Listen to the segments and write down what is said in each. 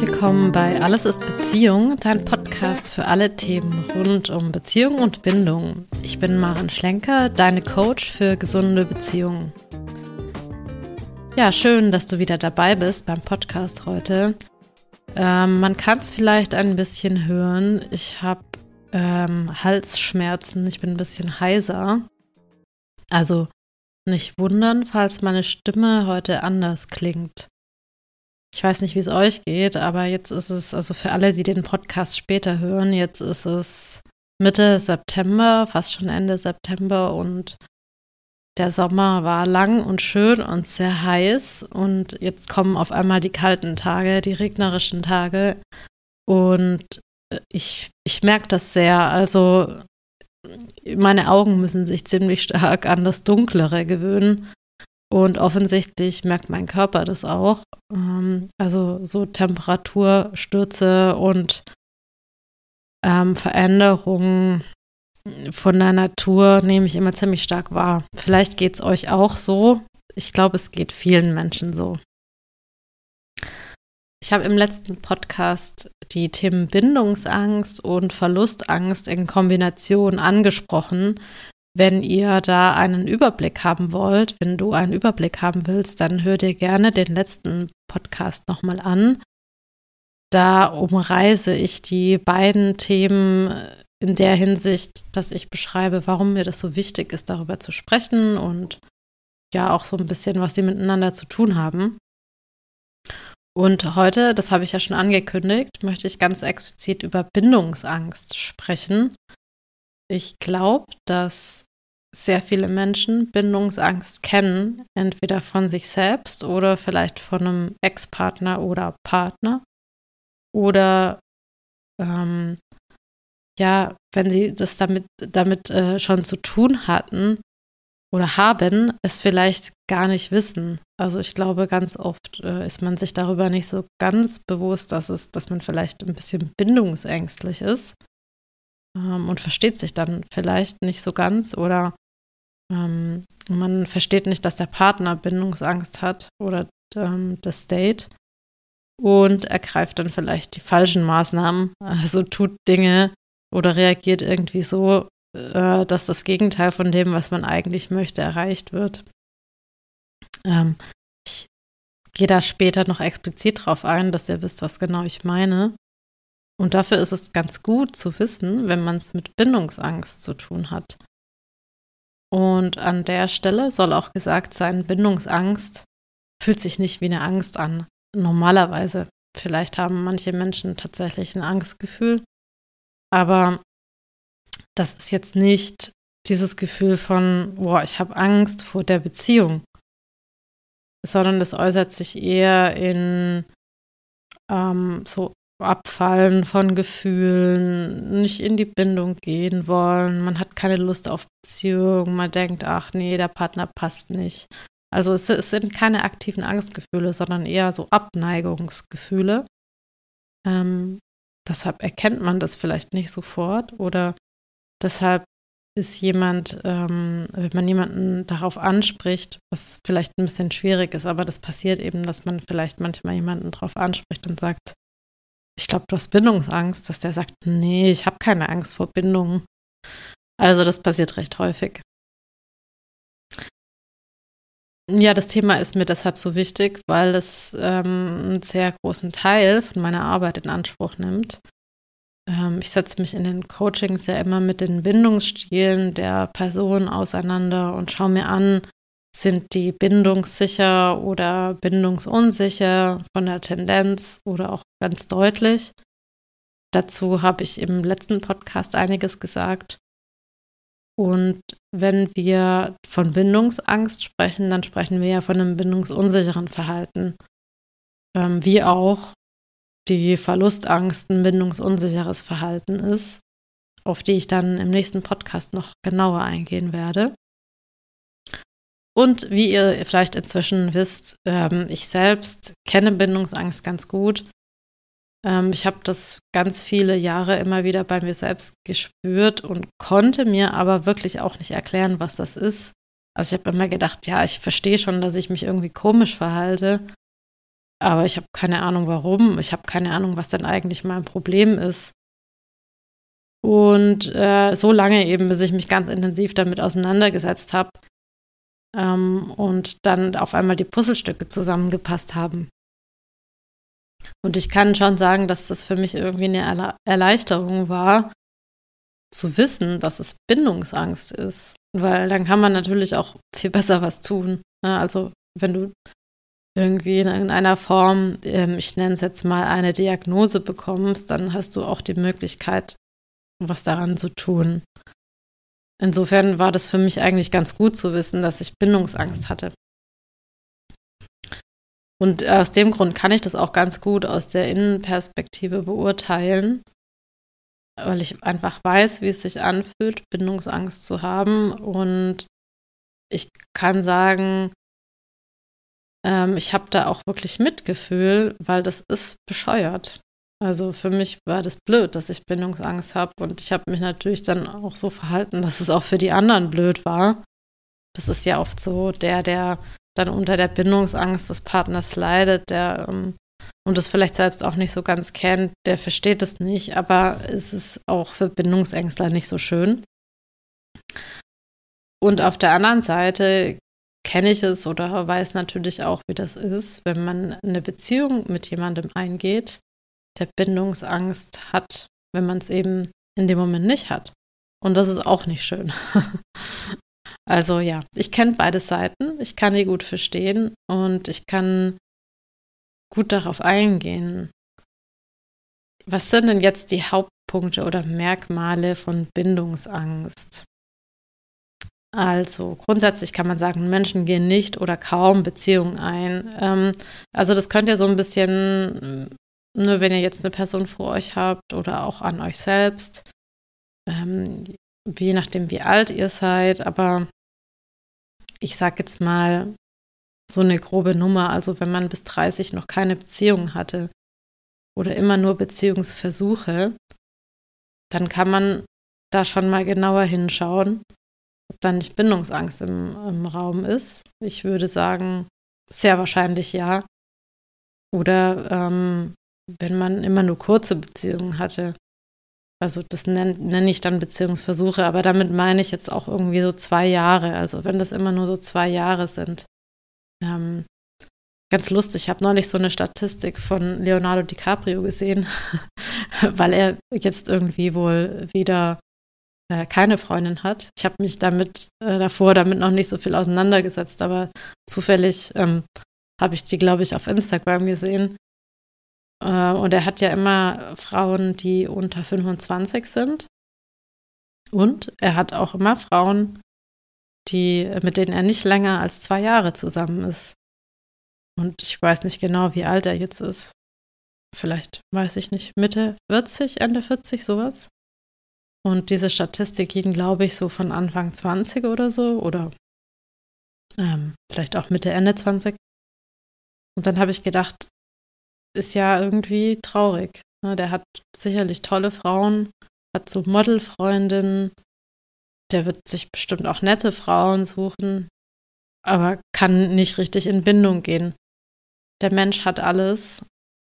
willkommen bei Alles ist Beziehung, dein Podcast für alle Themen rund um Beziehung und Bindung. Ich bin Maren Schlenker, deine Coach für gesunde Beziehungen. Ja, schön, dass du wieder dabei bist beim Podcast heute. Ähm, man kann es vielleicht ein bisschen hören. Ich habe ähm, Halsschmerzen, ich bin ein bisschen heiser. Also nicht wundern, falls meine Stimme heute anders klingt. Ich weiß nicht, wie es euch geht, aber jetzt ist es, also für alle, die den Podcast später hören, jetzt ist es Mitte September, fast schon Ende September und der Sommer war lang und schön und sehr heiß und jetzt kommen auf einmal die kalten Tage, die regnerischen Tage und ich, ich merke das sehr. Also meine Augen müssen sich ziemlich stark an das Dunklere gewöhnen. Und offensichtlich merkt mein Körper das auch. Ähm, also so Temperaturstürze und ähm, Veränderungen von der Natur nehme ich immer ziemlich stark wahr. Vielleicht geht es euch auch so. Ich glaube, es geht vielen Menschen so. Ich habe im letzten Podcast die Themen Bindungsangst und Verlustangst in Kombination angesprochen. Wenn ihr da einen Überblick haben wollt, wenn du einen Überblick haben willst, dann hör dir gerne den letzten Podcast nochmal an. Da umreise ich die beiden Themen in der Hinsicht, dass ich beschreibe, warum mir das so wichtig ist, darüber zu sprechen und ja auch so ein bisschen, was sie miteinander zu tun haben. Und heute, das habe ich ja schon angekündigt, möchte ich ganz explizit über Bindungsangst sprechen. Ich glaube, dass sehr viele Menschen Bindungsangst kennen, entweder von sich selbst oder vielleicht von einem Ex-Partner oder Partner. Oder ähm, ja, wenn sie das damit, damit äh, schon zu tun hatten, oder haben, es vielleicht gar nicht wissen. Also ich glaube, ganz oft äh, ist man sich darüber nicht so ganz bewusst, dass es, dass man vielleicht ein bisschen bindungsängstlich ist ähm, und versteht sich dann vielleicht nicht so ganz oder ähm, man versteht nicht, dass der Partner Bindungsangst hat oder ähm, das Date und ergreift dann vielleicht die falschen Maßnahmen, also tut Dinge oder reagiert irgendwie so, äh, dass das Gegenteil von dem, was man eigentlich möchte, erreicht wird. Ähm, ich gehe da später noch explizit drauf ein, dass ihr wisst, was genau ich meine. Und dafür ist es ganz gut zu wissen, wenn man es mit Bindungsangst zu tun hat. Und an der Stelle soll auch gesagt sein, Bindungsangst fühlt sich nicht wie eine Angst an. Normalerweise. Vielleicht haben manche Menschen tatsächlich ein Angstgefühl, aber das ist jetzt nicht dieses Gefühl von, boah, ich habe Angst vor der Beziehung, sondern das äußert sich eher in ähm, so Abfallen von Gefühlen, nicht in die Bindung gehen wollen, man hat keine Lust auf Beziehung, man denkt, ach nee, der Partner passt nicht. Also es, es sind keine aktiven Angstgefühle, sondern eher so Abneigungsgefühle. Ähm, deshalb erkennt man das vielleicht nicht sofort oder Deshalb ist jemand, ähm, wenn man jemanden darauf anspricht, was vielleicht ein bisschen schwierig ist, aber das passiert eben, dass man vielleicht manchmal jemanden darauf anspricht und sagt, ich glaube, du hast Bindungsangst, dass der sagt, nee, ich habe keine Angst vor Bindungen. Also das passiert recht häufig. Ja, das Thema ist mir deshalb so wichtig, weil es ähm, einen sehr großen Teil von meiner Arbeit in Anspruch nimmt. Ähm, ich setze mich in den Coachings ja immer mit den Bindungsstilen der Person auseinander und schaue mir an, sind die bindungssicher oder bindungsunsicher von der Tendenz oder auch ganz deutlich. Dazu habe ich im letzten Podcast einiges gesagt. Und wenn wir von Bindungsangst sprechen, dann sprechen wir ja von einem bindungsunsicheren Verhalten. Ähm, wie auch die Verlustangst ein bindungsunsicheres Verhalten ist, auf die ich dann im nächsten Podcast noch genauer eingehen werde. Und wie ihr vielleicht inzwischen wisst, ähm, ich selbst kenne Bindungsangst ganz gut. Ähm, ich habe das ganz viele Jahre immer wieder bei mir selbst gespürt und konnte mir aber wirklich auch nicht erklären, was das ist. Also ich habe immer gedacht, ja, ich verstehe schon, dass ich mich irgendwie komisch verhalte, aber ich habe keine Ahnung warum. Ich habe keine Ahnung, was denn eigentlich mein Problem ist. Und äh, so lange eben, bis ich mich ganz intensiv damit auseinandergesetzt habe ähm, und dann auf einmal die Puzzlestücke zusammengepasst haben. Und ich kann schon sagen, dass das für mich irgendwie eine Erleichterung war, zu wissen, dass es Bindungsangst ist. Weil dann kann man natürlich auch viel besser was tun. Ne? Also wenn du irgendwie in irgendeiner Form, ähm, ich nenne es jetzt mal, eine Diagnose bekommst, dann hast du auch die Möglichkeit, was daran zu tun. Insofern war das für mich eigentlich ganz gut zu wissen, dass ich Bindungsangst hatte. Und aus dem Grund kann ich das auch ganz gut aus der Innenperspektive beurteilen, weil ich einfach weiß, wie es sich anfühlt, Bindungsangst zu haben. Und ich kann sagen, ähm, ich habe da auch wirklich Mitgefühl, weil das ist bescheuert. Also für mich war das blöd, dass ich Bindungsangst habe und ich habe mich natürlich dann auch so verhalten, dass es auch für die anderen blöd war. Das ist ja oft so, der, der dann unter der Bindungsangst des Partners leidet, der ähm, und das vielleicht selbst auch nicht so ganz kennt, der versteht es nicht, aber es ist auch für Bindungsängstler nicht so schön. Und auf der anderen Seite kenne ich es oder weiß natürlich auch, wie das ist, wenn man eine Beziehung mit jemandem eingeht, der Bindungsangst hat, wenn man es eben in dem Moment nicht hat. Und das ist auch nicht schön. also ja, ich kenne beide Seiten, ich kann die gut verstehen und ich kann gut darauf eingehen. Was sind denn jetzt die Hauptpunkte oder Merkmale von Bindungsangst? Also grundsätzlich kann man sagen, Menschen gehen nicht oder kaum Beziehungen ein. Ähm, also das könnt ihr so ein bisschen, nur wenn ihr jetzt eine Person vor euch habt oder auch an euch selbst, ähm, je nachdem wie alt ihr seid, aber ich sage jetzt mal so eine grobe Nummer, also wenn man bis 30 noch keine Beziehung hatte oder immer nur Beziehungsversuche, dann kann man da schon mal genauer hinschauen ob da nicht Bindungsangst im, im Raum ist. Ich würde sagen, sehr wahrscheinlich ja. Oder ähm, wenn man immer nur kurze Beziehungen hatte. Also das nenne nenn ich dann Beziehungsversuche, aber damit meine ich jetzt auch irgendwie so zwei Jahre. Also wenn das immer nur so zwei Jahre sind. Ähm, ganz lustig, ich habe neulich so eine Statistik von Leonardo DiCaprio gesehen, weil er jetzt irgendwie wohl wieder äh, keine Freundin hat. Ich habe mich damit äh, davor damit noch nicht so viel auseinandergesetzt, aber zufällig ähm, habe ich die, glaube ich, auf Instagram gesehen. Äh, und er hat ja immer Frauen, die unter 25 sind. Und er hat auch immer Frauen, die, mit denen er nicht länger als zwei Jahre zusammen ist. Und ich weiß nicht genau, wie alt er jetzt ist. Vielleicht, weiß ich nicht, Mitte 40, Ende 40, sowas. Und diese Statistik ging, glaube ich, so von Anfang 20 oder so oder ähm, vielleicht auch Mitte, Ende 20. Und dann habe ich gedacht, ist ja irgendwie traurig. Ne? Der hat sicherlich tolle Frauen, hat so Modelfreundinnen, der wird sich bestimmt auch nette Frauen suchen, aber kann nicht richtig in Bindung gehen. Der Mensch hat alles,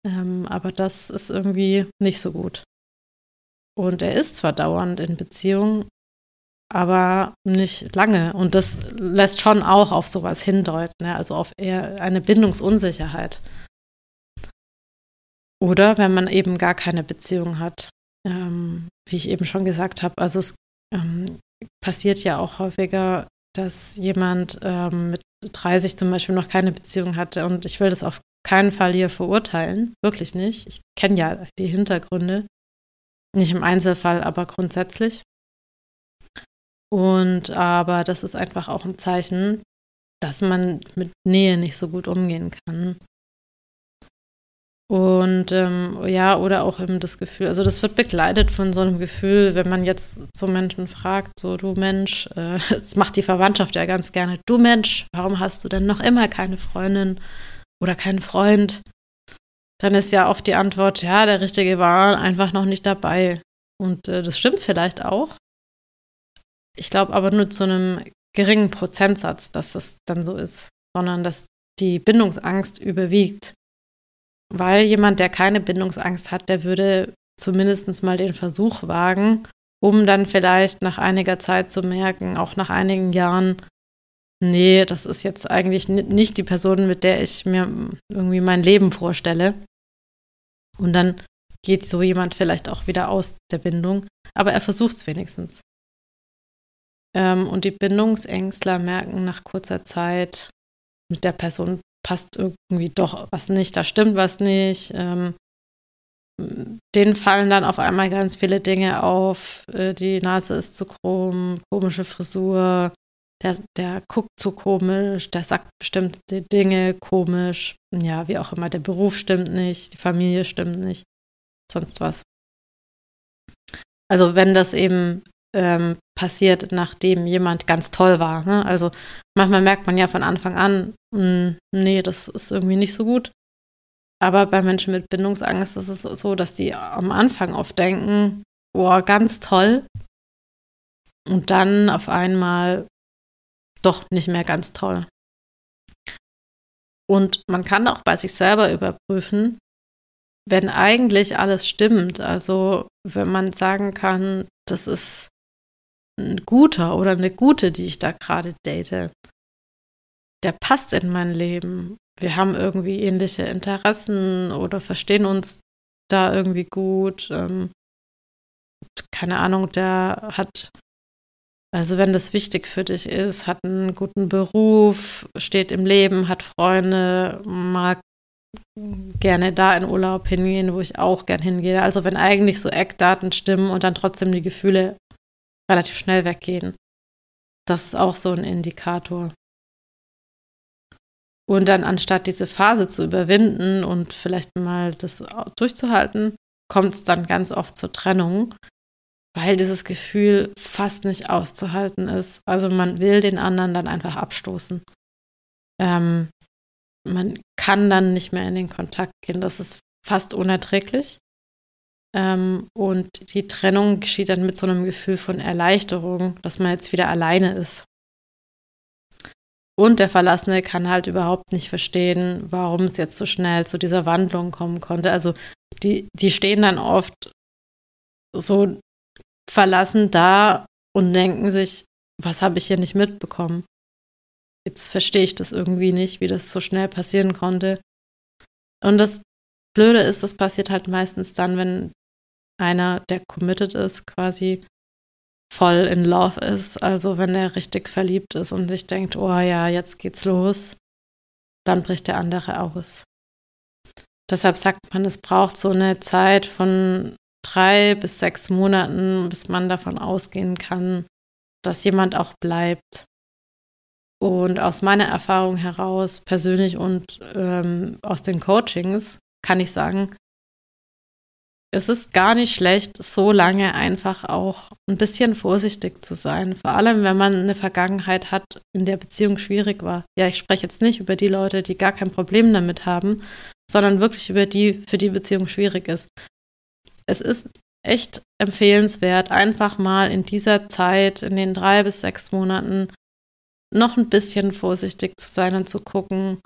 ähm, aber das ist irgendwie nicht so gut. Und er ist zwar dauernd in Beziehung, aber nicht lange. Und das lässt schon auch auf sowas hindeuten, ne? also auf eher eine Bindungsunsicherheit. Oder wenn man eben gar keine Beziehung hat, ähm, wie ich eben schon gesagt habe. Also es ähm, passiert ja auch häufiger, dass jemand ähm, mit 30 zum Beispiel noch keine Beziehung hatte. Und ich will das auf keinen Fall hier verurteilen, wirklich nicht. Ich kenne ja die Hintergründe. Nicht im Einzelfall, aber grundsätzlich. Und aber das ist einfach auch ein Zeichen, dass man mit Nähe nicht so gut umgehen kann. Und ähm, ja, oder auch eben das Gefühl, also das wird begleitet von so einem Gefühl, wenn man jetzt so Menschen fragt, so du Mensch, äh, das macht die Verwandtschaft ja ganz gerne, du Mensch, warum hast du denn noch immer keine Freundin oder keinen Freund? dann ist ja oft die Antwort, ja, der Richtige war einfach noch nicht dabei. Und äh, das stimmt vielleicht auch. Ich glaube aber nur zu einem geringen Prozentsatz, dass das dann so ist, sondern dass die Bindungsangst überwiegt. Weil jemand, der keine Bindungsangst hat, der würde zumindest mal den Versuch wagen, um dann vielleicht nach einiger Zeit zu merken, auch nach einigen Jahren, nee, das ist jetzt eigentlich nicht die Person, mit der ich mir irgendwie mein Leben vorstelle. Und dann geht so jemand vielleicht auch wieder aus der Bindung, aber er versucht es wenigstens. Ähm, und die Bindungsängstler merken nach kurzer Zeit, mit der Person passt irgendwie doch was nicht, da stimmt was nicht. Ähm, denen fallen dann auf einmal ganz viele Dinge auf. Äh, die Nase ist zu krumm, komische Frisur, der, der guckt zu komisch, der sagt bestimmte Dinge komisch. Ja, wie auch immer, der Beruf stimmt nicht, die Familie stimmt nicht, sonst was. Also wenn das eben ähm, passiert, nachdem jemand ganz toll war. Ne? Also manchmal merkt man ja von Anfang an, mh, hm, nee, das ist irgendwie nicht so gut. Aber bei Menschen mit Bindungsangst ist es so, dass die am Anfang oft denken, boah, ganz toll. Und dann auf einmal doch nicht mehr ganz toll. Und man kann auch bei sich selber überprüfen, wenn eigentlich alles stimmt. Also wenn man sagen kann, das ist ein guter oder eine gute, die ich da gerade date, der passt in mein Leben wir haben irgendwie ähnliche Interessen oder verstehen uns da irgendwie gut. Ähm, keine Ahnung, der hat, also wenn das wichtig für dich ist, hat einen guten Beruf, steht im Leben, hat Freunde, mag gerne da in Urlaub hingehen, wo ich auch gern hingehe. Also wenn eigentlich so Eckdaten stimmen und dann trotzdem die Gefühle relativ schnell weggehen. Das ist auch so ein Indikator. Und dann anstatt diese Phase zu überwinden und vielleicht mal das durchzuhalten, kommt es dann ganz oft zur Trennung, weil dieses Gefühl fast nicht auszuhalten ist. Also man will den anderen dann einfach abstoßen. Ähm, man kann dann nicht mehr in den Kontakt gehen. Das ist fast unerträglich. Ähm, und die Trennung geschieht dann mit so einem Gefühl von Erleichterung, dass man jetzt wieder alleine ist. Und der Verlassene kann halt überhaupt nicht verstehen, warum es jetzt so schnell zu dieser Wandlung kommen konnte. Also die, die stehen dann oft so verlassen da und denken sich, was habe ich hier nicht mitbekommen? Jetzt verstehe ich das irgendwie nicht, wie das so schnell passieren konnte. Und das Blöde ist, das passiert halt meistens dann, wenn einer, der committed ist, quasi voll in Love ist, also wenn er richtig verliebt ist und sich denkt, oh ja, jetzt geht's los, dann bricht der andere aus. Deshalb sagt man, es braucht so eine Zeit von drei bis sechs Monaten, bis man davon ausgehen kann, dass jemand auch bleibt. Und aus meiner Erfahrung heraus, persönlich und ähm, aus den Coachings, kann ich sagen, es ist gar nicht schlecht, so lange einfach auch ein bisschen vorsichtig zu sein. Vor allem, wenn man eine Vergangenheit hat, in der Beziehung schwierig war. Ja, ich spreche jetzt nicht über die Leute, die gar kein Problem damit haben, sondern wirklich über die, für die Beziehung schwierig ist. Es ist echt empfehlenswert, einfach mal in dieser Zeit, in den drei bis sechs Monaten, noch ein bisschen vorsichtig zu sein und zu gucken,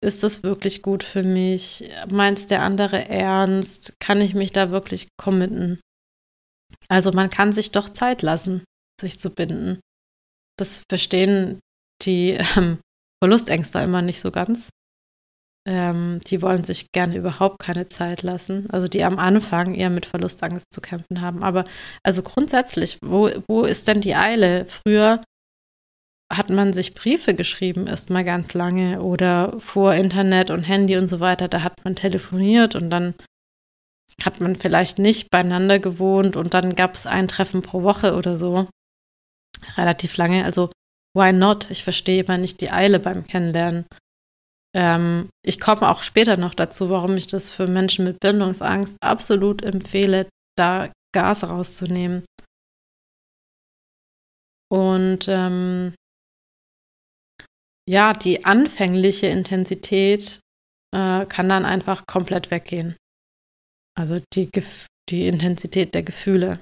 ist das wirklich gut für mich? Meint der andere ernst? Kann ich mich da wirklich committen? Also man kann sich doch Zeit lassen, sich zu binden. Das verstehen die ähm, Verlustängster immer nicht so ganz. Ähm, die wollen sich gerne überhaupt keine Zeit lassen. Also die am Anfang eher mit Verlustangst zu kämpfen haben. Aber also grundsätzlich, wo, wo ist denn die Eile? Früher hat man sich Briefe geschrieben, erst mal ganz lange oder vor Internet und Handy und so weiter, da hat man telefoniert und dann hat man vielleicht nicht beieinander gewohnt und dann gab es ein Treffen pro Woche oder so. Relativ lange. Also, why not? Ich verstehe immer nicht die Eile beim Kennenlernen. Ähm, ich komme auch später noch dazu, warum ich das für Menschen mit Bindungsangst absolut empfehle, da Gas rauszunehmen. Und ähm, ja, die anfängliche Intensität äh, kann dann einfach komplett weggehen. Also die, die Intensität der Gefühle.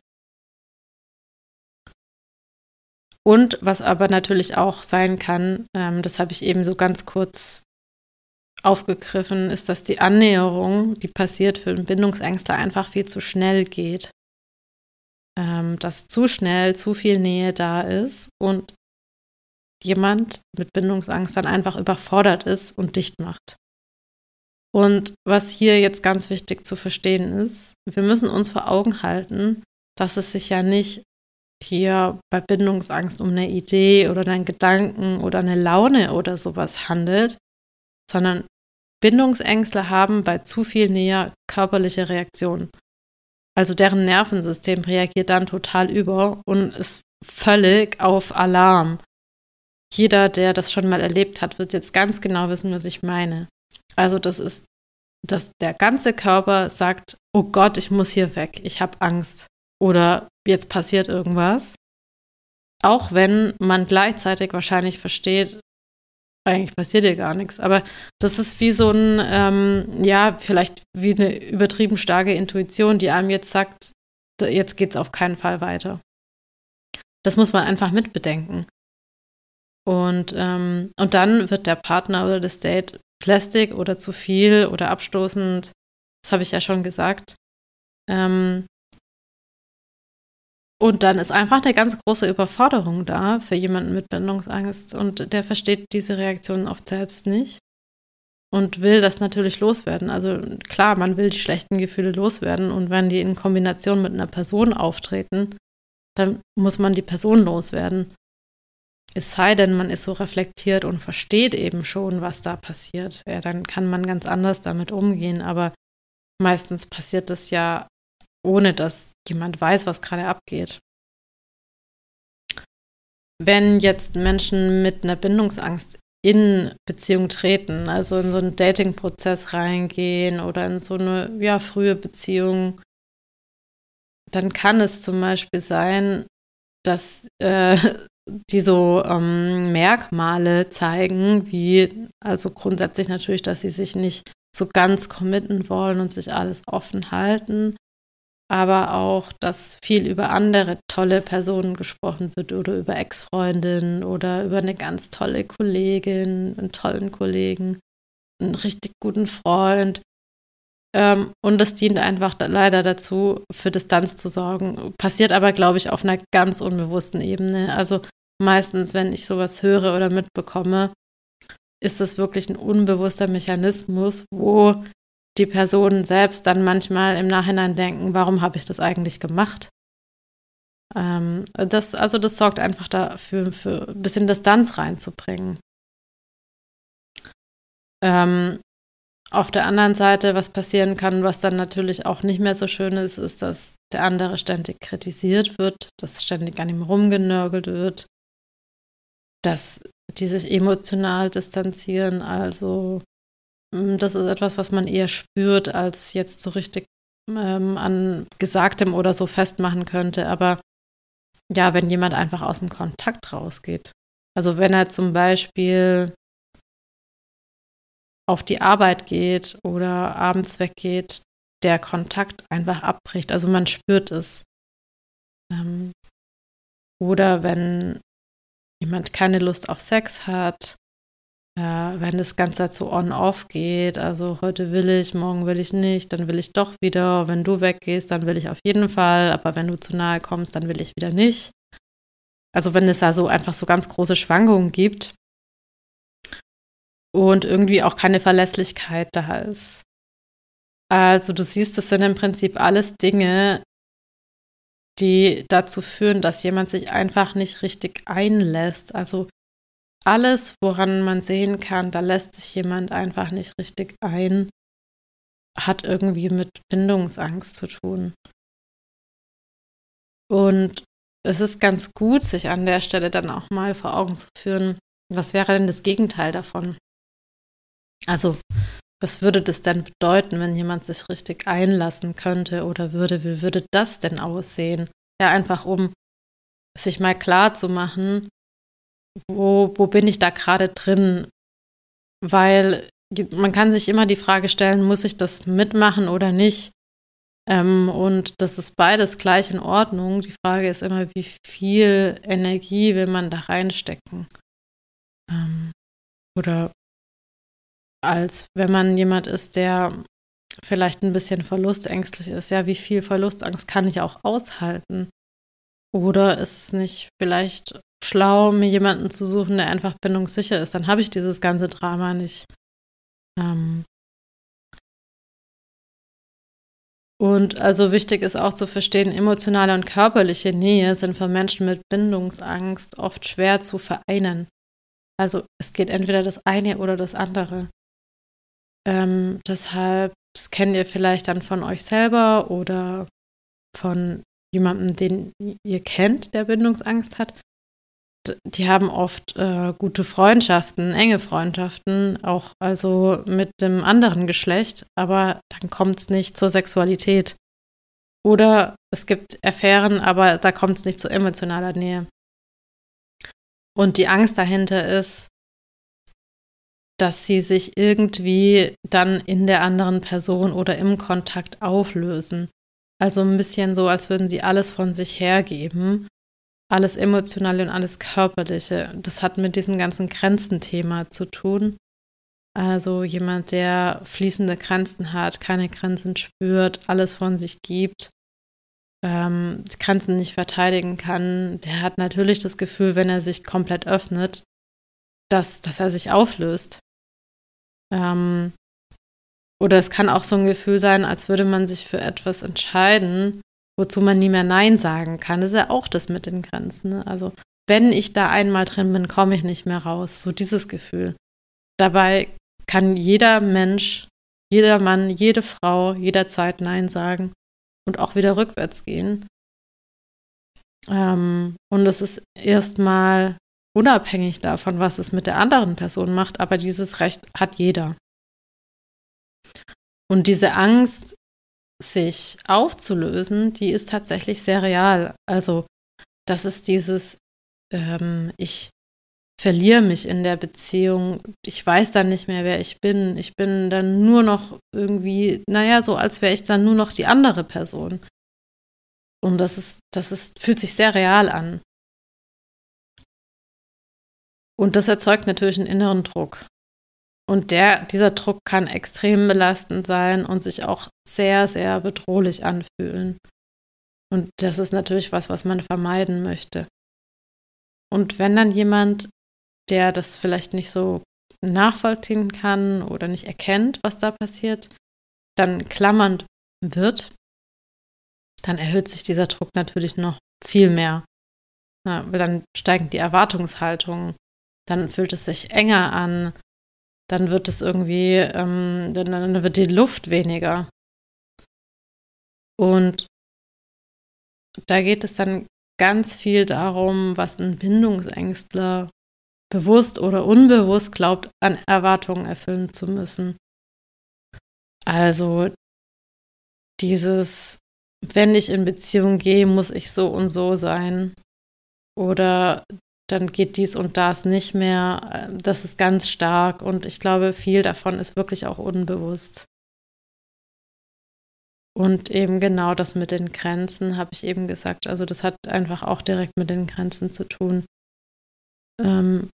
Und was aber natürlich auch sein kann, ähm, das habe ich eben so ganz kurz aufgegriffen, ist, dass die Annäherung, die passiert für einen Bindungsängstler, einfach viel zu schnell geht. Ähm, dass zu schnell zu viel Nähe da ist und jemand mit Bindungsangst dann einfach überfordert ist und dicht macht. Und was hier jetzt ganz wichtig zu verstehen ist, wir müssen uns vor Augen halten, dass es sich ja nicht hier bei Bindungsangst um eine Idee oder einen Gedanken oder eine Laune oder sowas handelt, sondern Bindungsängstler haben bei zu viel Nähe körperliche Reaktionen. Also deren Nervensystem reagiert dann total über und ist völlig auf Alarm. Jeder, der das schon mal erlebt hat, wird jetzt ganz genau wissen, was ich meine. Also das ist, dass der ganze Körper sagt, oh Gott, ich muss hier weg, ich habe Angst oder jetzt passiert irgendwas. Auch wenn man gleichzeitig wahrscheinlich versteht, eigentlich passiert hier gar nichts. Aber das ist wie so ein, ähm, ja, vielleicht wie eine übertrieben starke Intuition, die einem jetzt sagt, jetzt geht es auf keinen Fall weiter. Das muss man einfach mitbedenken. Und, ähm, und dann wird der Partner oder das Date Plastik oder zu viel oder abstoßend. Das habe ich ja schon gesagt. Ähm, und dann ist einfach eine ganz große Überforderung da für jemanden mit Bindungsangst und der versteht diese Reaktionen oft selbst nicht und will das natürlich loswerden. Also klar, man will die schlechten Gefühle loswerden und wenn die in Kombination mit einer Person auftreten, dann muss man die Person loswerden. Es sei denn, man ist so reflektiert und versteht eben schon, was da passiert. Ja, dann kann man ganz anders damit umgehen. Aber meistens passiert das ja, ohne dass jemand weiß, was gerade abgeht. Wenn jetzt Menschen mit einer Bindungsangst in Beziehung treten, also in so einen Dating-Prozess reingehen oder in so eine ja, frühe Beziehung, dann kann es zum Beispiel sein, dass äh, die so ähm, Merkmale zeigen, wie also grundsätzlich natürlich, dass sie sich nicht so ganz committen wollen und sich alles offen halten, aber auch, dass viel über andere tolle Personen gesprochen wird oder über Ex-Freundinnen oder über eine ganz tolle Kollegin, einen tollen Kollegen, einen richtig guten Freund. Ähm, und das dient einfach leider dazu, für Distanz zu sorgen. Passiert aber, glaube ich, auf einer ganz unbewussten Ebene. Also meistens, wenn ich sowas höre oder mitbekomme, ist das wirklich ein unbewusster Mechanismus, wo die Personen selbst dann manchmal im Nachhinein denken, warum habe ich das eigentlich gemacht? Ähm, das, also das sorgt einfach dafür, für ein bisschen Distanz reinzubringen. Ähm, auf der anderen Seite, was passieren kann, was dann natürlich auch nicht mehr so schön ist, ist, dass der andere ständig kritisiert wird, dass ständig an ihm rumgenörgelt wird, dass die sich emotional distanzieren. Also mm, das ist etwas, was man eher spürt, als jetzt so richtig ähm, an Gesagtem oder so festmachen könnte. Aber ja, wenn jemand einfach aus dem Kontakt rausgeht. Also wenn er zum Beispiel auf die Arbeit geht oder abends weggeht, der Kontakt einfach abbricht. Also man spürt es. Ähm, oder wenn jemand keine Lust auf Sex hat, äh, wenn das Ganze zu on-off geht, also heute will ich, morgen will ich nicht, dann will ich doch wieder, wenn du weggehst, dann will ich auf jeden Fall, aber wenn du zu nahe kommst, dann will ich wieder nicht. Also wenn es da so einfach so ganz große Schwankungen gibt und irgendwie auch keine Verlässlichkeit da ist. Also du siehst, das sind im Prinzip alles Dinge, die dazu führen, dass jemand sich einfach nicht richtig einlässt. Also alles, woran man sehen kann, da lässt sich jemand einfach nicht richtig ein, hat irgendwie mit Bindungsangst zu tun. Und es ist ganz gut, sich an der Stelle dann auch mal vor Augen zu führen, was wäre denn das Gegenteil davon? Also was würde das denn bedeuten, wenn jemand sich richtig einlassen könnte oder würde? Wie würde das denn aussehen? Ja, einfach um sich mal klar zu machen, wo, wo bin ich da gerade drin? Weil man kann sich immer die Frage stellen, muss ich das mitmachen oder nicht? Ähm, und das ist beides gleich in Ordnung. Die Frage ist immer, wie viel Energie will man da reinstecken? Ähm, oder als wenn man jemand ist, der vielleicht ein bisschen verlustängstlich ist. Ja, wie viel Verlustangst kann ich auch aushalten? Oder ist es nicht vielleicht schlau, mir jemanden zu suchen, der einfach bindungssicher ist? Dann habe ich dieses ganze Drama nicht. Ähm und also wichtig ist auch zu verstehen, emotionale und körperliche Nähe sind für Menschen mit Bindungsangst oft schwer zu vereinen. Also es geht entweder das eine oder das andere. Ähm, deshalb, das kennt ihr vielleicht dann von euch selber oder von jemandem, den ihr kennt, der Bindungsangst hat. Die haben oft äh, gute Freundschaften, enge Freundschaften, auch also mit dem anderen Geschlecht, aber dann kommt es nicht zur Sexualität. Oder es gibt Affären, aber da kommt es nicht zu emotionaler Nähe. Und die Angst dahinter ist, dass sie sich irgendwie dann in der anderen Person oder im Kontakt auflösen. Also ein bisschen so, als würden sie alles von sich hergeben. Alles Emotionale und alles Körperliche. Das hat mit diesem ganzen Grenzenthema zu tun. Also jemand, der fließende Grenzen hat, keine Grenzen spürt, alles von sich gibt, ähm, Grenzen nicht verteidigen kann, der hat natürlich das Gefühl, wenn er sich komplett öffnet, dass, dass er sich auflöst. Ähm, oder es kann auch so ein Gefühl sein, als würde man sich für etwas entscheiden, wozu man nie mehr Nein sagen kann. Das ist ja auch das mit den Grenzen. Ne? Also wenn ich da einmal drin bin, komme ich nicht mehr raus. So dieses Gefühl. Dabei kann jeder Mensch, jeder Mann, jede Frau jederzeit Nein sagen und auch wieder rückwärts gehen. Ähm, und es ist erstmal unabhängig davon, was es mit der anderen Person macht, aber dieses Recht hat jeder. Und diese Angst, sich aufzulösen, die ist tatsächlich sehr real. Also das ist dieses, ähm, ich verliere mich in der Beziehung, ich weiß dann nicht mehr, wer ich bin. Ich bin dann nur noch irgendwie, naja, so als wäre ich dann nur noch die andere Person. Und das ist, das ist, fühlt sich sehr real an. Und das erzeugt natürlich einen inneren Druck. Und der, dieser Druck kann extrem belastend sein und sich auch sehr, sehr bedrohlich anfühlen. Und das ist natürlich was, was man vermeiden möchte. Und wenn dann jemand, der das vielleicht nicht so nachvollziehen kann oder nicht erkennt, was da passiert, dann klammernd wird, dann erhöht sich dieser Druck natürlich noch viel mehr. Ja, dann steigen die Erwartungshaltungen dann fühlt es sich enger an, dann wird es irgendwie, ähm, dann, dann wird die Luft weniger. Und da geht es dann ganz viel darum, was ein Bindungsängstler bewusst oder unbewusst glaubt, an Erwartungen erfüllen zu müssen. Also dieses, wenn ich in Beziehung gehe, muss ich so und so sein. Oder dann geht dies und das nicht mehr. Das ist ganz stark und ich glaube, viel davon ist wirklich auch unbewusst. Und eben genau das mit den Grenzen habe ich eben gesagt. Also das hat einfach auch direkt mit den Grenzen zu tun. Ähm,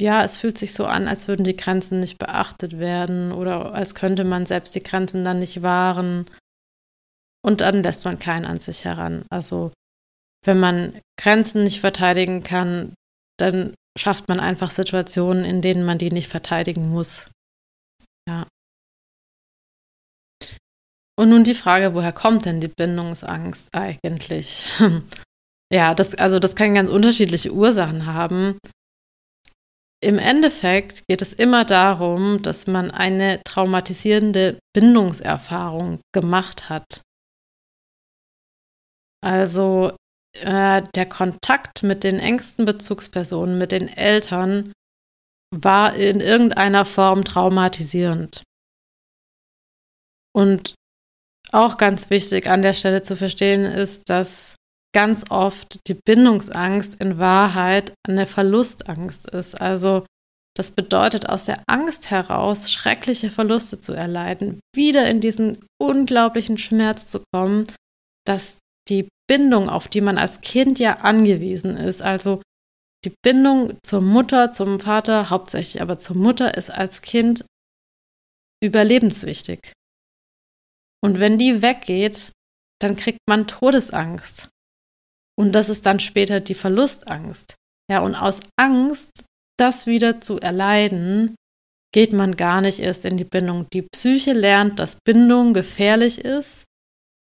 ja, es fühlt sich so an, als würden die Grenzen nicht beachtet werden oder als könnte man selbst die Grenzen dann nicht wahren. Und dann lässt man keinen an sich heran. Also wenn man Grenzen nicht verteidigen kann, dann schafft man einfach Situationen, in denen man die nicht verteidigen muss. Ja. Und nun die Frage, woher kommt denn die Bindungsangst eigentlich? ja, das, also das kann ganz unterschiedliche Ursachen haben. Im Endeffekt geht es immer darum, dass man eine traumatisierende Bindungserfahrung gemacht hat. Also äh, der Kontakt mit den engsten Bezugspersonen, mit den Eltern, war in irgendeiner Form traumatisierend. Und auch ganz wichtig an der Stelle zu verstehen ist, dass ganz oft die Bindungsangst in Wahrheit eine Verlustangst ist. Also das bedeutet aus der Angst heraus, schreckliche Verluste zu erleiden, wieder in diesen unglaublichen Schmerz zu kommen, dass die Bindung, auf die man als Kind ja angewiesen ist, also die Bindung zur Mutter, zum Vater, hauptsächlich aber zur Mutter, ist als Kind überlebenswichtig. Und wenn die weggeht, dann kriegt man Todesangst. Und das ist dann später die Verlustangst. Ja, und aus Angst, das wieder zu erleiden, geht man gar nicht erst in die Bindung. Die Psyche lernt, dass Bindung gefährlich ist,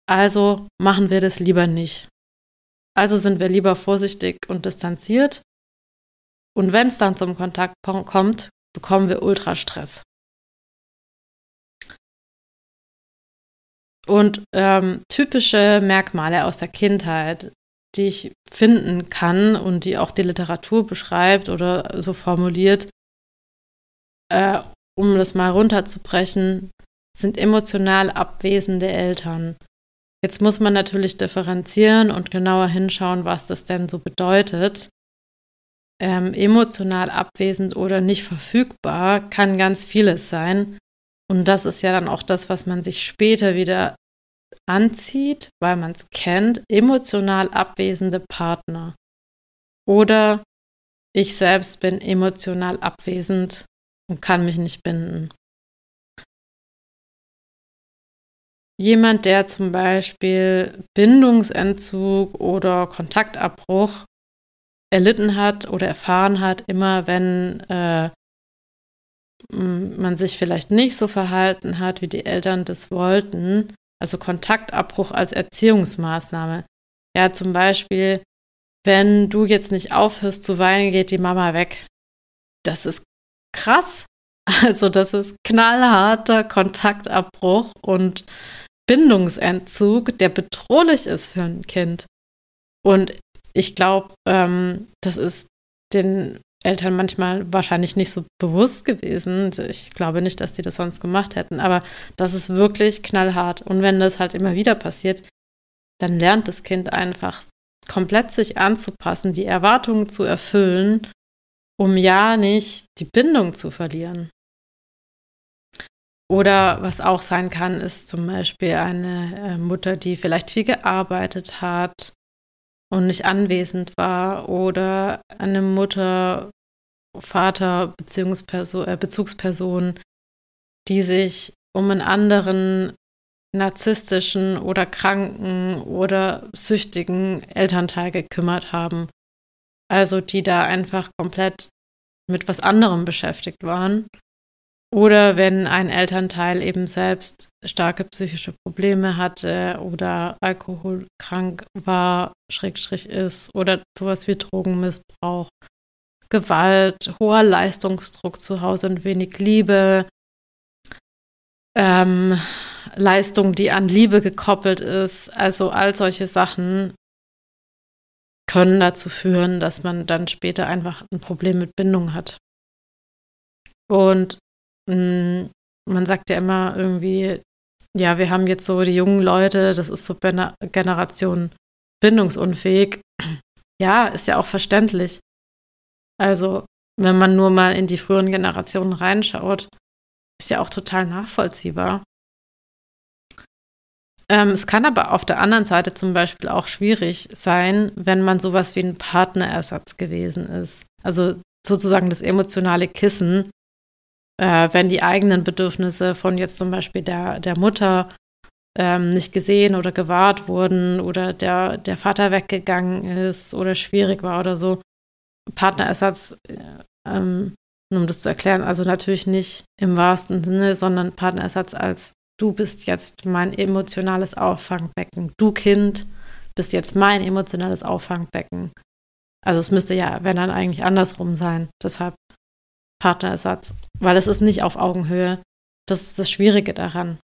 also machen wir das lieber nicht. Also sind wir lieber vorsichtig und distanziert. Und wenn es dann zum Kontakt kommt, bekommen wir Ultrastress. Und ähm, typische Merkmale aus der Kindheit, die ich finden kann und die auch die Literatur beschreibt oder so formuliert, äh, um das mal runterzubrechen, sind emotional abwesende Eltern. Jetzt muss man natürlich differenzieren und genauer hinschauen, was das denn so bedeutet. Ähm, emotional abwesend oder nicht verfügbar kann ganz vieles sein. Und das ist ja dann auch das, was man sich später wieder anzieht, weil man es kennt, emotional abwesende Partner. Oder ich selbst bin emotional abwesend und kann mich nicht binden. Jemand, der zum Beispiel Bindungsentzug oder Kontaktabbruch erlitten hat oder erfahren hat, immer wenn äh, man sich vielleicht nicht so verhalten hat, wie die Eltern das wollten, also Kontaktabbruch als Erziehungsmaßnahme. Ja, zum Beispiel, wenn du jetzt nicht aufhörst zu weinen, geht die Mama weg. Das ist krass. Also das ist knallharter Kontaktabbruch und Bindungsentzug, der bedrohlich ist für ein Kind. Und ich glaube, ähm, das ist den Eltern manchmal wahrscheinlich nicht so bewusst gewesen. Ich glaube nicht, dass die das sonst gemacht hätten, aber das ist wirklich knallhart. Und wenn das halt immer wieder passiert, dann lernt das Kind einfach komplett sich anzupassen, die Erwartungen zu erfüllen, um ja nicht die Bindung zu verlieren. Oder was auch sein kann, ist zum Beispiel eine äh, Mutter, die vielleicht viel gearbeitet hat und nicht anwesend war. Oder eine Mutter, Vater, äh, Bezugsperson, die sich um einen anderen narzisstischen oder kranken oder süchtigen Elternteil gekümmert haben. Also die da einfach komplett mit was anderem beschäftigt waren oder wenn ein Elternteil eben selbst starke psychische Probleme hatte oder alkoholkrank war, Schrägstrich ist oder sowas wie Drogenmissbrauch, Gewalt, hoher Leistungsdruck zu Hause und wenig Liebe, ähm, Leistung, die an Liebe gekoppelt ist, also all solche Sachen können dazu führen, dass man dann später einfach ein Problem mit Bindung hat. Und man sagt ja immer irgendwie, ja, wir haben jetzt so die jungen Leute, das ist so Generation bindungsunfähig. Ja, ist ja auch verständlich. Also, wenn man nur mal in die früheren Generationen reinschaut, ist ja auch total nachvollziehbar. Ähm, es kann aber auf der anderen Seite zum Beispiel auch schwierig sein, wenn man sowas wie ein Partnerersatz gewesen ist. Also sozusagen das emotionale Kissen, äh, wenn die eigenen Bedürfnisse von jetzt zum Beispiel der, der Mutter ähm, nicht gesehen oder gewahrt wurden oder der, der Vater weggegangen ist oder schwierig war oder so. Partnerersatz, äh, ähm, um das zu erklären, also natürlich nicht im wahrsten Sinne, sondern Partnerersatz als du bist jetzt mein emotionales Auffangbecken. Du Kind bist jetzt mein emotionales Auffangbecken. Also es müsste ja, wenn dann eigentlich andersrum sein. Deshalb Partnerersatz, weil es ist nicht auf Augenhöhe. Das ist das Schwierige daran.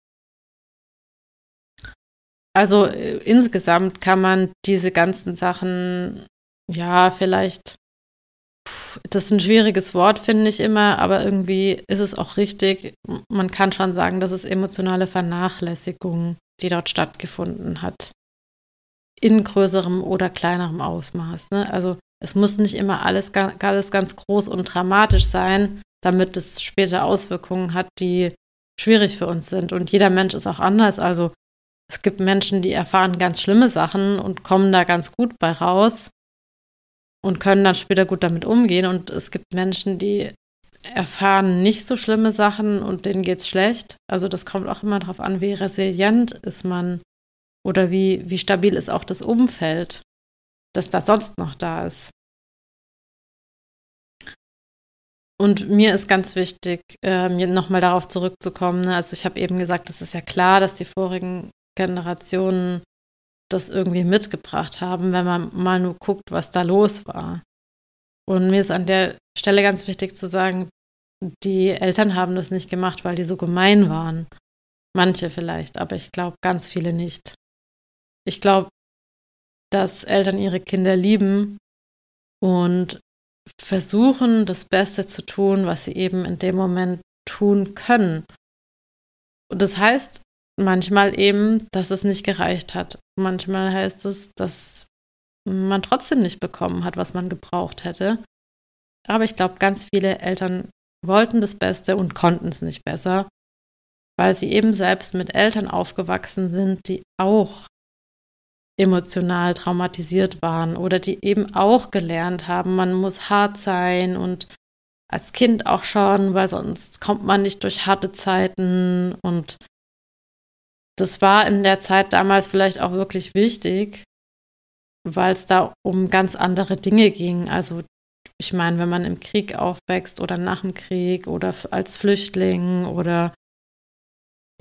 Also äh, insgesamt kann man diese ganzen Sachen, ja, vielleicht, das ist ein schwieriges Wort, finde ich immer, aber irgendwie ist es auch richtig. Man kann schon sagen, dass es emotionale Vernachlässigung, die dort stattgefunden hat. In größerem oder kleinerem Ausmaß. Ne? Also es muss nicht immer alles, alles ganz groß und dramatisch sein, damit es später Auswirkungen hat, die schwierig für uns sind. Und jeder Mensch ist auch anders. Also es gibt Menschen, die erfahren ganz schlimme Sachen und kommen da ganz gut bei raus und können dann später gut damit umgehen. Und es gibt Menschen, die erfahren nicht so schlimme Sachen und denen geht es schlecht. Also das kommt auch immer darauf an, wie resilient ist man oder wie, wie stabil ist auch das Umfeld, das da sonst noch da ist. Und mir ist ganz wichtig, ähm, nochmal darauf zurückzukommen. Ne? Also ich habe eben gesagt, es ist ja klar, dass die vorigen Generationen das irgendwie mitgebracht haben, wenn man mal nur guckt, was da los war. Und mir ist an der Stelle ganz wichtig zu sagen, die Eltern haben das nicht gemacht, weil die so gemein waren. Manche vielleicht, aber ich glaube ganz viele nicht. Ich glaube, dass Eltern ihre Kinder lieben und versuchen, das Beste zu tun, was sie eben in dem Moment tun können. Und das heißt manchmal eben, dass es nicht gereicht hat. Manchmal heißt es, dass man trotzdem nicht bekommen hat, was man gebraucht hätte. Aber ich glaube, ganz viele Eltern wollten das Beste und konnten es nicht besser, weil sie eben selbst mit Eltern aufgewachsen sind, die auch emotional traumatisiert waren oder die eben auch gelernt haben, man muss hart sein und als Kind auch schon, weil sonst kommt man nicht durch harte Zeiten und das war in der Zeit damals vielleicht auch wirklich wichtig, weil es da um ganz andere Dinge ging. Also ich meine, wenn man im Krieg aufwächst oder nach dem Krieg oder als Flüchtling oder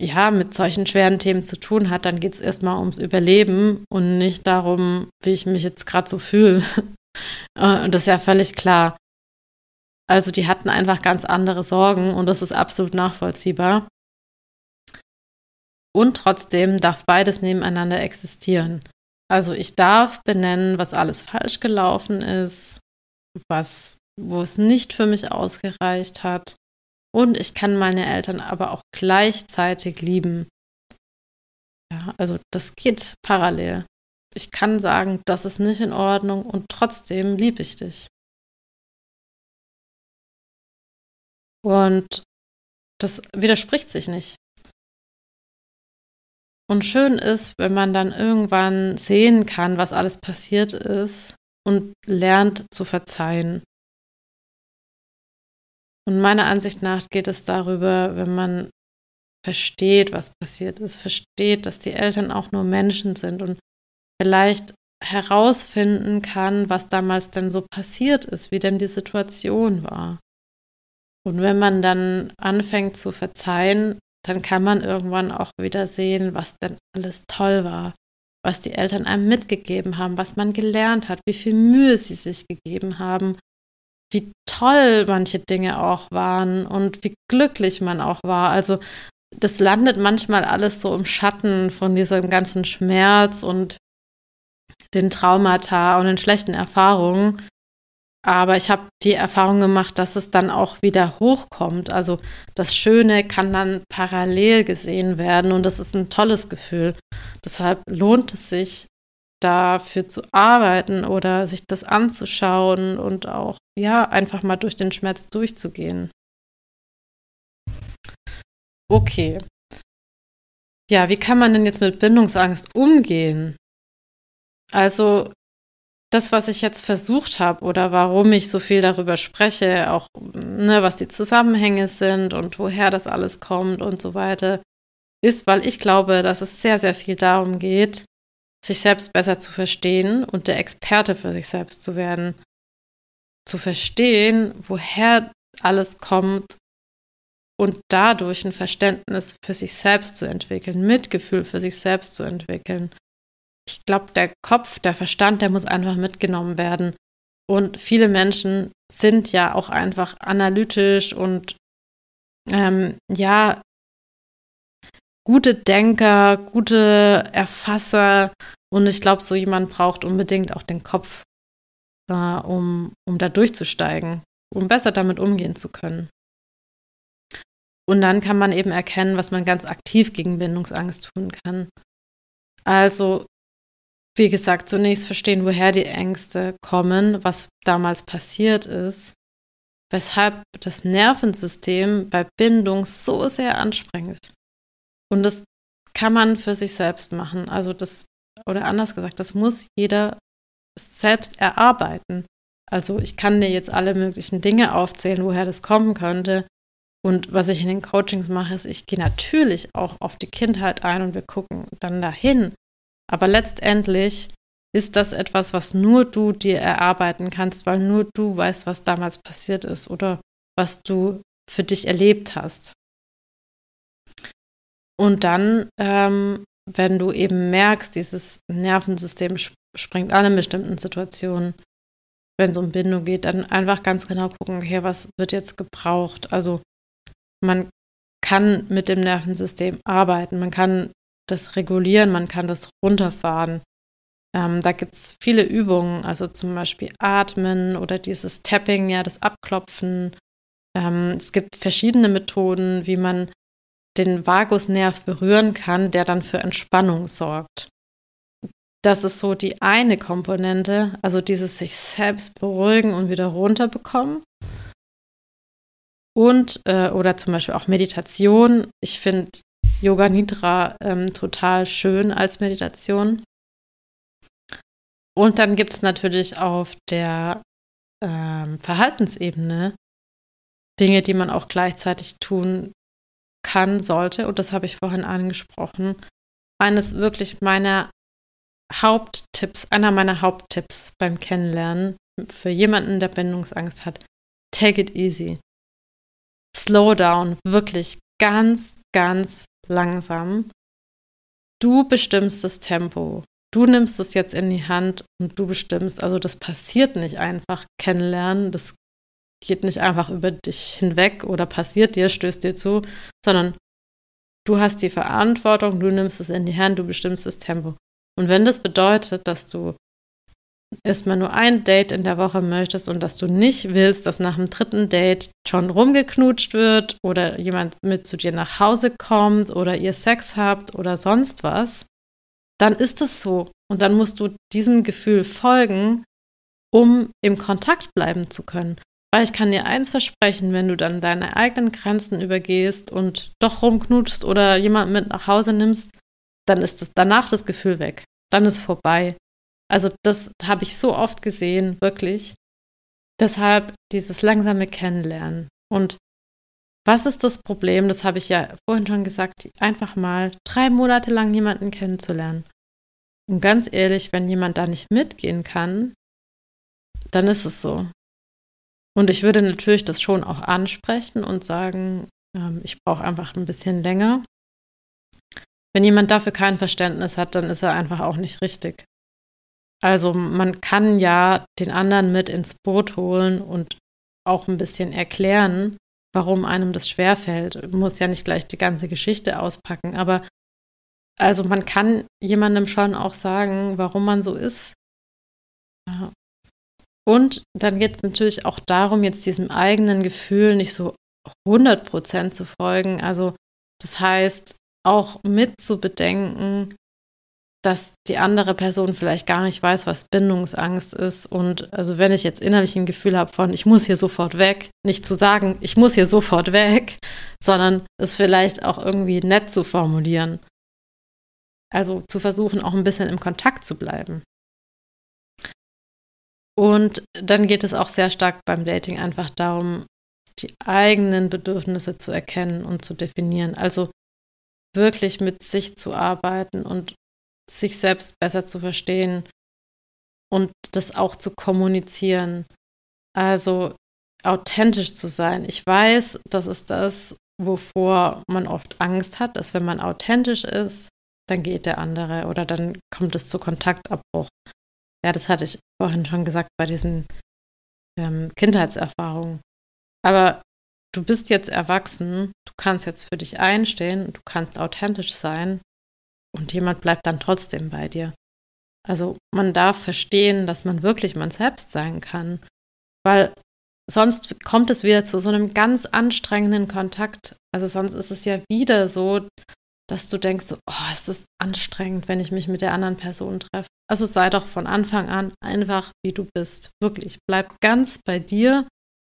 ja, mit solchen schweren Themen zu tun hat, dann geht es erstmal ums Überleben und nicht darum, wie ich mich jetzt gerade so fühle. Äh, und das ist ja völlig klar. Also die hatten einfach ganz andere Sorgen und das ist absolut nachvollziehbar. Und trotzdem darf beides nebeneinander existieren. Also ich darf benennen, was alles falsch gelaufen ist, was, wo es nicht für mich ausgereicht hat. Und ich kann meine Eltern aber auch gleichzeitig lieben. Ja, also das geht parallel. Ich kann sagen, das ist nicht in Ordnung und trotzdem liebe ich dich. Und das widerspricht sich nicht. Und schön ist, wenn man dann irgendwann sehen kann, was alles passiert ist und lernt zu verzeihen. Und meiner Ansicht nach geht es darüber, wenn man versteht, was passiert ist, versteht, dass die Eltern auch nur Menschen sind und vielleicht herausfinden kann, was damals denn so passiert ist, wie denn die Situation war. Und wenn man dann anfängt zu verzeihen, dann kann man irgendwann auch wieder sehen, was denn alles toll war, was die Eltern einem mitgegeben haben, was man gelernt hat, wie viel Mühe sie sich gegeben haben, wie toll manche Dinge auch waren und wie glücklich man auch war. Also das landet manchmal alles so im Schatten von diesem ganzen Schmerz und den Traumata und den schlechten Erfahrungen. Aber ich habe die Erfahrung gemacht, dass es dann auch wieder hochkommt. Also das Schöne kann dann parallel gesehen werden und das ist ein tolles Gefühl. Deshalb lohnt es sich, dafür zu arbeiten oder sich das anzuschauen und auch, ja, einfach mal durch den Schmerz durchzugehen. Okay. Ja, wie kann man denn jetzt mit Bindungsangst umgehen? Also das, was ich jetzt versucht habe oder warum ich so viel darüber spreche, auch ne, was die Zusammenhänge sind und woher das alles kommt und so weiter, ist, weil ich glaube, dass es sehr, sehr viel darum geht, sich selbst besser zu verstehen und der Experte für sich selbst zu werden. Zu verstehen, woher alles kommt und dadurch ein Verständnis für sich selbst zu entwickeln, Mitgefühl für sich selbst zu entwickeln ich glaube, der Kopf, der Verstand, der muss einfach mitgenommen werden. Und viele Menschen sind ja auch einfach analytisch und ähm, ja, gute Denker, gute Erfasser. Und ich glaube, so jemand braucht unbedingt auch den Kopf, äh, um, um da durchzusteigen, um besser damit umgehen zu können. Und dann kann man eben erkennen, was man ganz aktiv gegen Bindungsangst tun kann. Also wie gesagt, zunächst verstehen, woher die Ängste kommen, was damals passiert ist, weshalb das Nervensystem bei Bindung so sehr anstrengend. Und das kann man für sich selbst machen. Also das, oder anders gesagt, das muss jeder selbst erarbeiten. Also ich kann dir jetzt alle möglichen Dinge aufzählen, woher das kommen könnte. Und was ich in den Coachings mache, ist, ich gehe natürlich auch auf die Kindheit ein und wir gucken dann dahin. Aber letztendlich ist das etwas, was nur du dir erarbeiten kannst, weil nur du weißt, was damals passiert ist oder was du für dich erlebt hast. Und dann, ähm, wenn du eben merkst, dieses Nervensystem springt an in bestimmten Situationen, wenn es um Bindung geht, dann einfach ganz genau gucken, okay, was wird jetzt gebraucht? Also man kann mit dem Nervensystem arbeiten, man kann das regulieren, man kann das runterfahren. Ähm, da gibt es viele Übungen, also zum Beispiel Atmen oder dieses Tapping, ja, das Abklopfen. Ähm, es gibt verschiedene Methoden, wie man den Vagusnerv berühren kann, der dann für Entspannung sorgt. Das ist so die eine Komponente, also dieses sich selbst beruhigen und wieder runterbekommen. Und, äh, oder zum Beispiel auch Meditation. Ich finde Yoga Nidra ähm, total schön als Meditation. Und dann gibt es natürlich auf der ähm, Verhaltensebene Dinge, die man auch gleichzeitig tun kann, sollte. Und das habe ich vorhin angesprochen. Eines wirklich meiner Haupttipps, einer meiner Haupttipps beim Kennenlernen für jemanden, der Bindungsangst hat, take it easy. Slow down, wirklich ganz, ganz langsam. Du bestimmst das Tempo du nimmst es jetzt in die Hand und du bestimmst. Also das passiert nicht einfach kennenlernen, das geht nicht einfach über dich hinweg oder passiert dir, stößt dir zu, sondern du hast die Verantwortung, du nimmst es in die Hand, du bestimmst das Tempo. Und wenn das bedeutet, dass du erstmal nur ein Date in der Woche möchtest und dass du nicht willst, dass nach dem dritten Date schon rumgeknutscht wird oder jemand mit zu dir nach Hause kommt oder ihr Sex habt oder sonst was, dann ist es so. Und dann musst du diesem Gefühl folgen, um im Kontakt bleiben zu können. Weil ich kann dir eins versprechen, wenn du dann deine eigenen Grenzen übergehst und doch rumknutschst oder jemanden mit nach Hause nimmst, dann ist das danach das Gefühl weg. Dann ist vorbei. Also das habe ich so oft gesehen, wirklich. Deshalb dieses langsame Kennenlernen. Und was ist das Problem? Das habe ich ja vorhin schon gesagt, einfach mal drei Monate lang jemanden kennenzulernen. Und ganz ehrlich, wenn jemand da nicht mitgehen kann, dann ist es so. Und ich würde natürlich das schon auch ansprechen und sagen, ähm, ich brauche einfach ein bisschen länger. Wenn jemand dafür kein Verständnis hat, dann ist er einfach auch nicht richtig. Also man kann ja den anderen mit ins Boot holen und auch ein bisschen erklären, warum einem das schwerfällt. Muss ja nicht gleich die ganze Geschichte auspacken, aber also man kann jemandem schon auch sagen, warum man so ist. Und dann geht es natürlich auch darum, jetzt diesem eigenen Gefühl nicht so 100% zu folgen. Also das heißt, auch mit zu bedenken, dass die andere Person vielleicht gar nicht weiß, was Bindungsangst ist. Und also wenn ich jetzt innerlich ein Gefühl habe von, ich muss hier sofort weg, nicht zu sagen, ich muss hier sofort weg, sondern es vielleicht auch irgendwie nett zu formulieren. Also zu versuchen, auch ein bisschen im Kontakt zu bleiben. Und dann geht es auch sehr stark beim Dating einfach darum, die eigenen Bedürfnisse zu erkennen und zu definieren. Also wirklich mit sich zu arbeiten und sich selbst besser zu verstehen und das auch zu kommunizieren. Also authentisch zu sein. Ich weiß, das ist das, wovor man oft Angst hat, dass wenn man authentisch ist, dann geht der andere oder dann kommt es zu Kontaktabbruch. Ja, das hatte ich vorhin schon gesagt bei diesen ähm, Kindheitserfahrungen. Aber du bist jetzt erwachsen, du kannst jetzt für dich einstehen, du kannst authentisch sein und jemand bleibt dann trotzdem bei dir. Also man darf verstehen, dass man wirklich man selbst sein kann, weil sonst kommt es wieder zu so einem ganz anstrengenden Kontakt. Also sonst ist es ja wieder so, dass du denkst, oh, ist das anstrengend, wenn ich mich mit der anderen Person treffe. Also sei doch von Anfang an einfach, wie du bist. Wirklich, bleib ganz bei dir.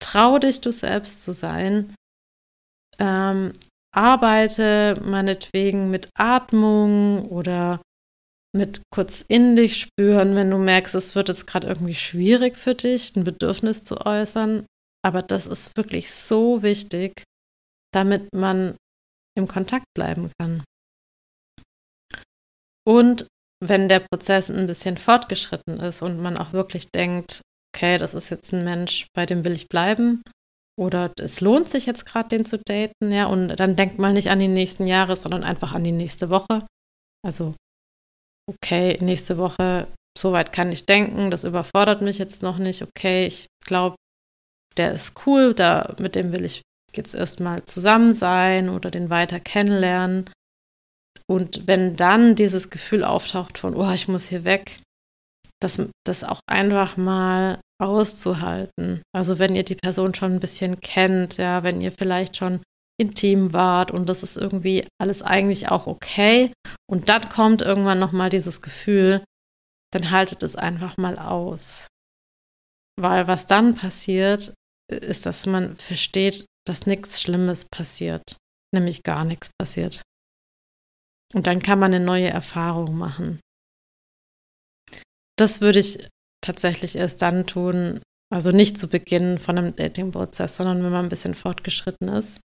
Trau dich, du selbst zu sein. Ähm, arbeite meinetwegen mit Atmung oder mit kurz in dich spüren, wenn du merkst, es wird jetzt gerade irgendwie schwierig für dich, ein Bedürfnis zu äußern. Aber das ist wirklich so wichtig, damit man im Kontakt bleiben kann. Und wenn der Prozess ein bisschen fortgeschritten ist und man auch wirklich denkt, okay, das ist jetzt ein Mensch, bei dem will ich bleiben, oder es lohnt sich jetzt gerade, den zu daten, ja, und dann denkt man nicht an die nächsten Jahre, sondern einfach an die nächste Woche. Also, okay, nächste Woche, soweit kann ich denken, das überfordert mich jetzt noch nicht, okay, ich glaube, der ist cool, da, mit dem will ich jetzt erstmal zusammen sein oder den weiter kennenlernen. Und wenn dann dieses Gefühl auftaucht von, oh, ich muss hier weg, das, das auch einfach mal auszuhalten. Also wenn ihr die Person schon ein bisschen kennt, ja, wenn ihr vielleicht schon intim wart und das ist irgendwie alles eigentlich auch okay und dann kommt irgendwann noch mal dieses Gefühl, dann haltet es einfach mal aus. Weil was dann passiert, ist, dass man versteht, dass nichts Schlimmes passiert, nämlich gar nichts passiert. Und dann kann man eine neue Erfahrung machen. Das würde ich tatsächlich erst dann tun, also nicht zu Beginn von einem Dating-Prozess, sondern wenn man ein bisschen fortgeschritten ist.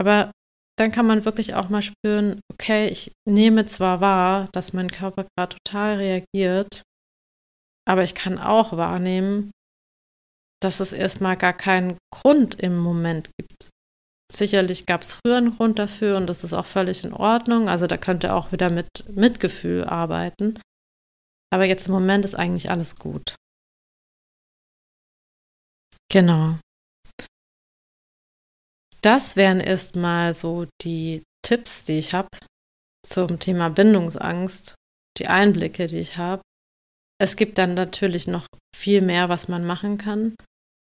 Aber dann kann man wirklich auch mal spüren, okay, ich nehme zwar wahr, dass mein Körper gerade total reagiert, aber ich kann auch wahrnehmen, dass es erstmal gar keinen Grund im Moment gibt. Sicherlich gab es früher einen Grund dafür und das ist auch völlig in Ordnung. Also da könnt ihr auch wieder mit Mitgefühl arbeiten. Aber jetzt im Moment ist eigentlich alles gut. Genau. Das wären erstmal so die Tipps, die ich habe zum Thema Bindungsangst, die Einblicke, die ich habe. Es gibt dann natürlich noch viel mehr, was man machen kann.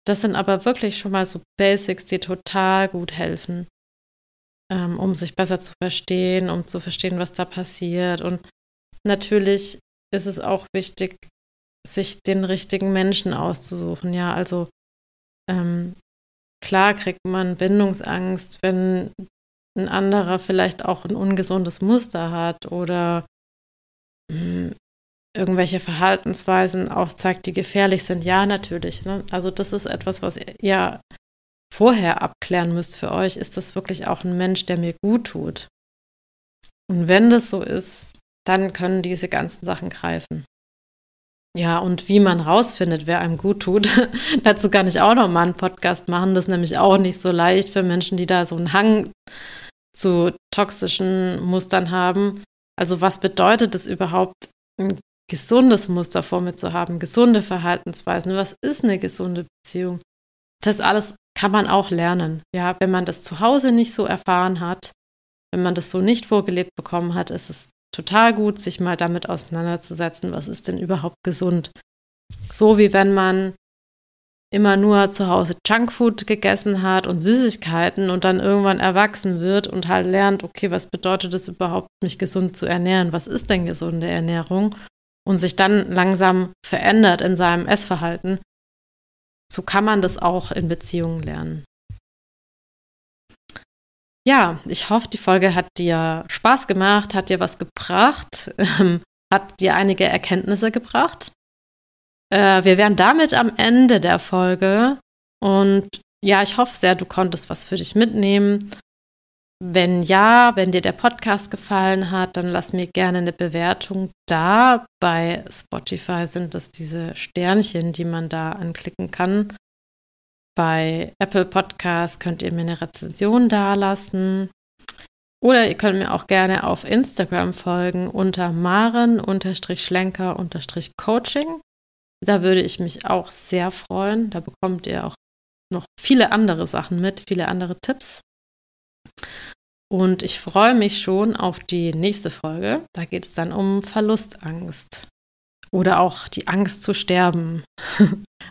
Das sind aber wirklich schon mal so Basics, die total gut helfen, ähm, um sich besser zu verstehen, um zu verstehen, was da passiert. Und natürlich ist es auch wichtig, sich den richtigen Menschen auszusuchen. Ja, also ähm, klar kriegt man Bindungsangst, wenn ein anderer vielleicht auch ein ungesundes Muster hat oder hm, irgendwelche Verhaltensweisen aufzeigt, die gefährlich sind. Ja, natürlich. Ne? Also das ist etwas, was ihr vorher abklären müsst für euch. Ist das wirklich auch ein Mensch, der mir gut tut? Und wenn das so ist, dann können diese ganzen Sachen greifen. Ja, und wie man rausfindet, wer einem gut tut, dazu kann ich auch noch mal einen Podcast machen. Das ist nämlich auch nicht so leicht für Menschen, die da so einen Hang zu toxischen Mustern haben. Also was bedeutet es überhaupt, ein gesundes Muster vor mir zu haben, gesunde Verhaltensweisen? Was ist eine gesunde Beziehung? Das alles kann man auch lernen. Ja, wenn man das zu Hause nicht so erfahren hat, wenn man das so nicht vorgelebt bekommen hat, ist es total gut, sich mal damit auseinanderzusetzen, was ist denn überhaupt gesund. So wie wenn man immer nur zu Hause Junkfood gegessen hat und Süßigkeiten und dann irgendwann erwachsen wird und halt lernt, okay, was bedeutet es überhaupt, mich gesund zu ernähren? Was ist denn gesunde Ernährung? Und sich dann langsam verändert in seinem Essverhalten. So kann man das auch in Beziehungen lernen. Ja, ich hoffe, die Folge hat dir Spaß gemacht, hat dir was gebracht, ähm, hat dir einige Erkenntnisse gebracht. Äh, wir wären damit am Ende der Folge und ja, ich hoffe sehr, du konntest was für dich mitnehmen. Wenn ja, wenn dir der Podcast gefallen hat, dann lass mir gerne eine Bewertung da. Bei Spotify sind das diese Sternchen, die man da anklicken kann. Bei Apple Podcasts könnt ihr mir eine Rezension dalassen. Oder ihr könnt mir auch gerne auf Instagram folgen unter maren-schlenker-coaching. Da würde ich mich auch sehr freuen. Da bekommt ihr auch noch viele andere Sachen mit, viele andere Tipps. Und ich freue mich schon auf die nächste Folge. Da geht es dann um Verlustangst oder auch die Angst zu sterben.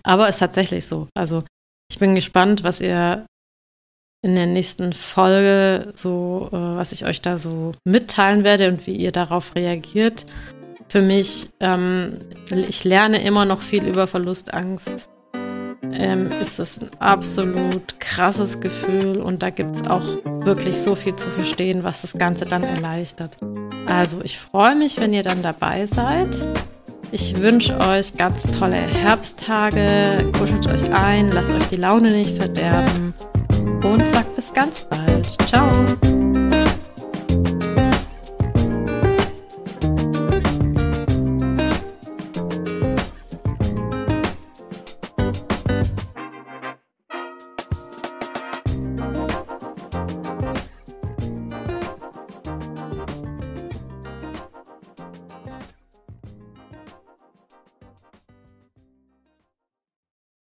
Aber es ist tatsächlich so. Also ich bin gespannt, was ihr in der nächsten Folge so, äh, was ich euch da so mitteilen werde und wie ihr darauf reagiert. Für mich, ähm, ich lerne immer noch viel über Verlustangst. Ähm, ist das ein absolut krasses Gefühl und da gibt es auch wirklich so viel zu verstehen, was das Ganze dann erleichtert. Also, ich freue mich, wenn ihr dann dabei seid. Ich wünsche euch ganz tolle Herbsttage. Kuschelt euch ein, lasst euch die Laune nicht verderben und sagt bis ganz bald. Ciao.